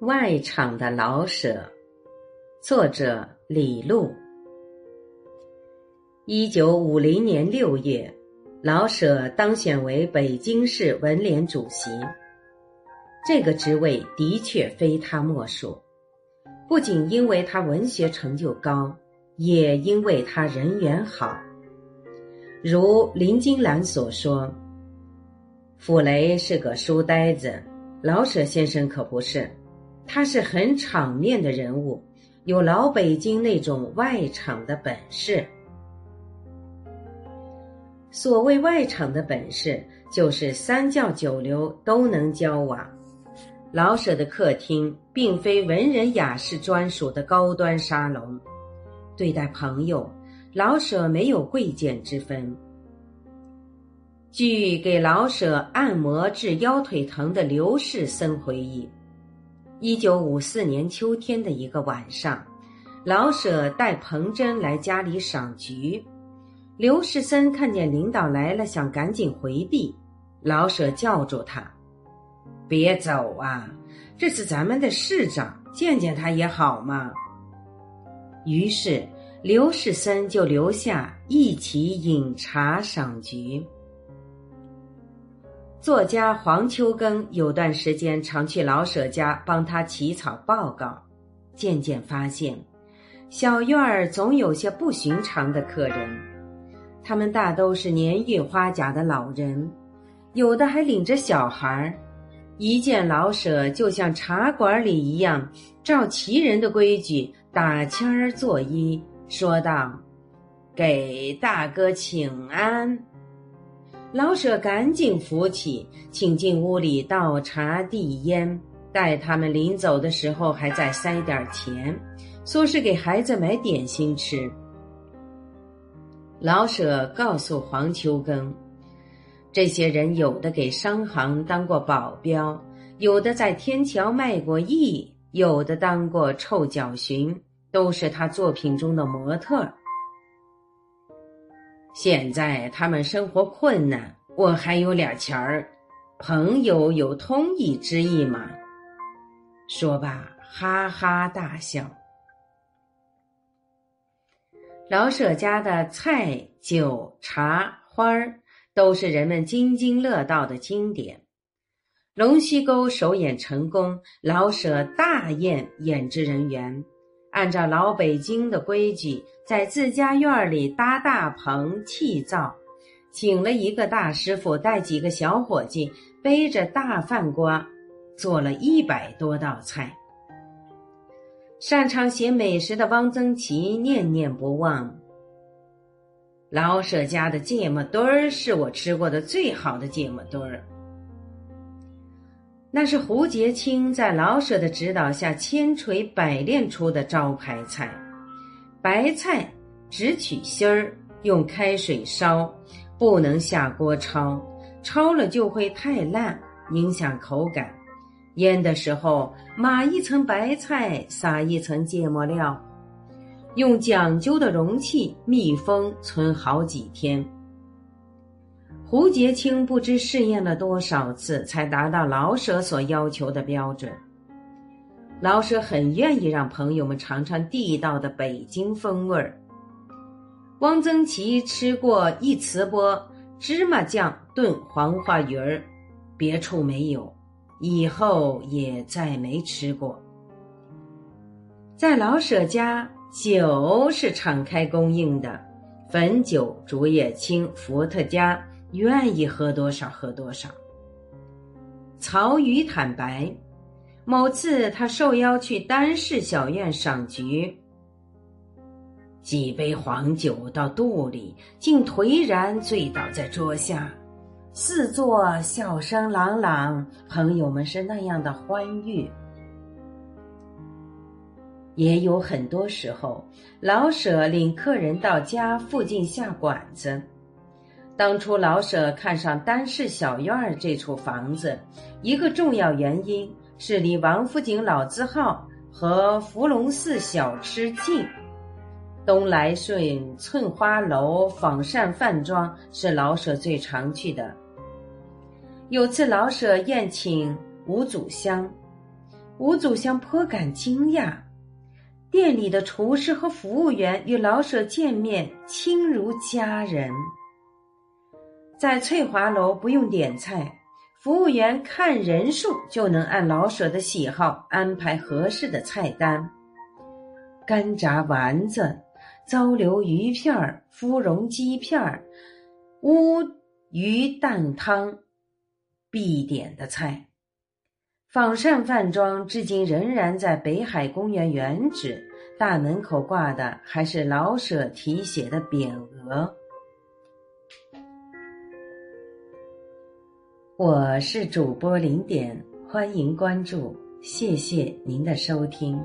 外场的老舍，作者李路。一九五零年六月，老舍当选为北京市文联主席。这个职位的确非他莫属，不仅因为他文学成就高，也因为他人缘好。如林金兰所说：“傅雷是个书呆子，老舍先生可不是。”他是很场面的人物，有老北京那种外场的本事。所谓外场的本事，就是三教九流都能交往。老舍的客厅并非文人雅士专属的高端沙龙，对待朋友，老舍没有贵贱之分。据给老舍按摩治腰腿疼的刘世森回忆。一九五四年秋天的一个晚上，老舍带彭真来家里赏菊。刘世森看见领导来了，想赶紧回避，老舍叫住他：“别走啊，这是咱们的市长，见见他也好嘛。”于是刘世森就留下一起饮茶赏菊。作家黄秋庚有段时间常去老舍家帮他起草报告，渐渐发现，小院儿总有些不寻常的客人，他们大都是年逾花甲的老人，有的还领着小孩儿，一见老舍就像茶馆里一样，照齐人的规矩打签儿作揖，说道：“给大哥请安。”老舍赶紧扶起，请进屋里倒茶递烟，待他们临走的时候，还再塞点钱，说是给孩子买点心吃。老舍告诉黄秋庚，这些人有的给商行当过保镖，有的在天桥卖过艺，有的当过臭脚巡，都是他作品中的模特。现在他们生活困难，我还有俩钱儿，朋友有通义之意嘛。说罢，哈哈大笑。老舍家的菜、酒、茶、花儿都是人们津津乐道的经典。龙须沟首演成功，老舍大宴演职人员。按照老北京的规矩，在自家院里搭大棚砌灶，请了一个大师傅，带几个小伙计，背着大饭锅，做了一百多道菜。擅长写美食的汪曾祺念念不忘。老舍家的芥末墩儿是我吃过的最好的芥末墩儿。那是胡洁清在老舍的指导下千锤百炼出的招牌菜。白菜只取芯儿，用开水烧，不能下锅焯，焯了就会太烂，影响口感。腌的时候码一层白菜，撒一层芥末料，用讲究的容器密封存好几天。胡洁清不知试验了多少次，才达到老舍所要求的标准。老舍很愿意让朋友们尝尝地道的北京风味儿。汪曾祺吃过一瓷钵芝麻酱炖黄花鱼儿，别处没有，以后也再没吃过。在老舍家，酒是敞开供应的，汾酒、竹叶青、伏特加。愿意喝多少喝多少。曹禺坦白，某次他受邀去丹氏小院赏菊，几杯黄酒到肚里，竟颓然醉倒在桌下，四座笑声朗朗，朋友们是那样的欢愉。也有很多时候，老舍领客人到家附近下馆子。当初老舍看上丹氏小院儿这处房子，一个重要原因是离王府井老字号和福隆寺小吃近。东来顺、寸花楼、仿膳饭庄是老舍最常去的。有次老舍宴请吴祖香，吴祖香颇感惊讶。店里的厨师和服务员与老舍见面，亲如家人。在翠华楼不用点菜，服务员看人数就能按老舍的喜好安排合适的菜单。干炸丸子、糟溜鱼片、芙蓉鸡片、乌鱼蛋汤，必点的菜。仿膳饭庄至今仍然在北海公园原址，大门口挂的还是老舍题写的匾额。我是主播零点，欢迎关注，谢谢您的收听。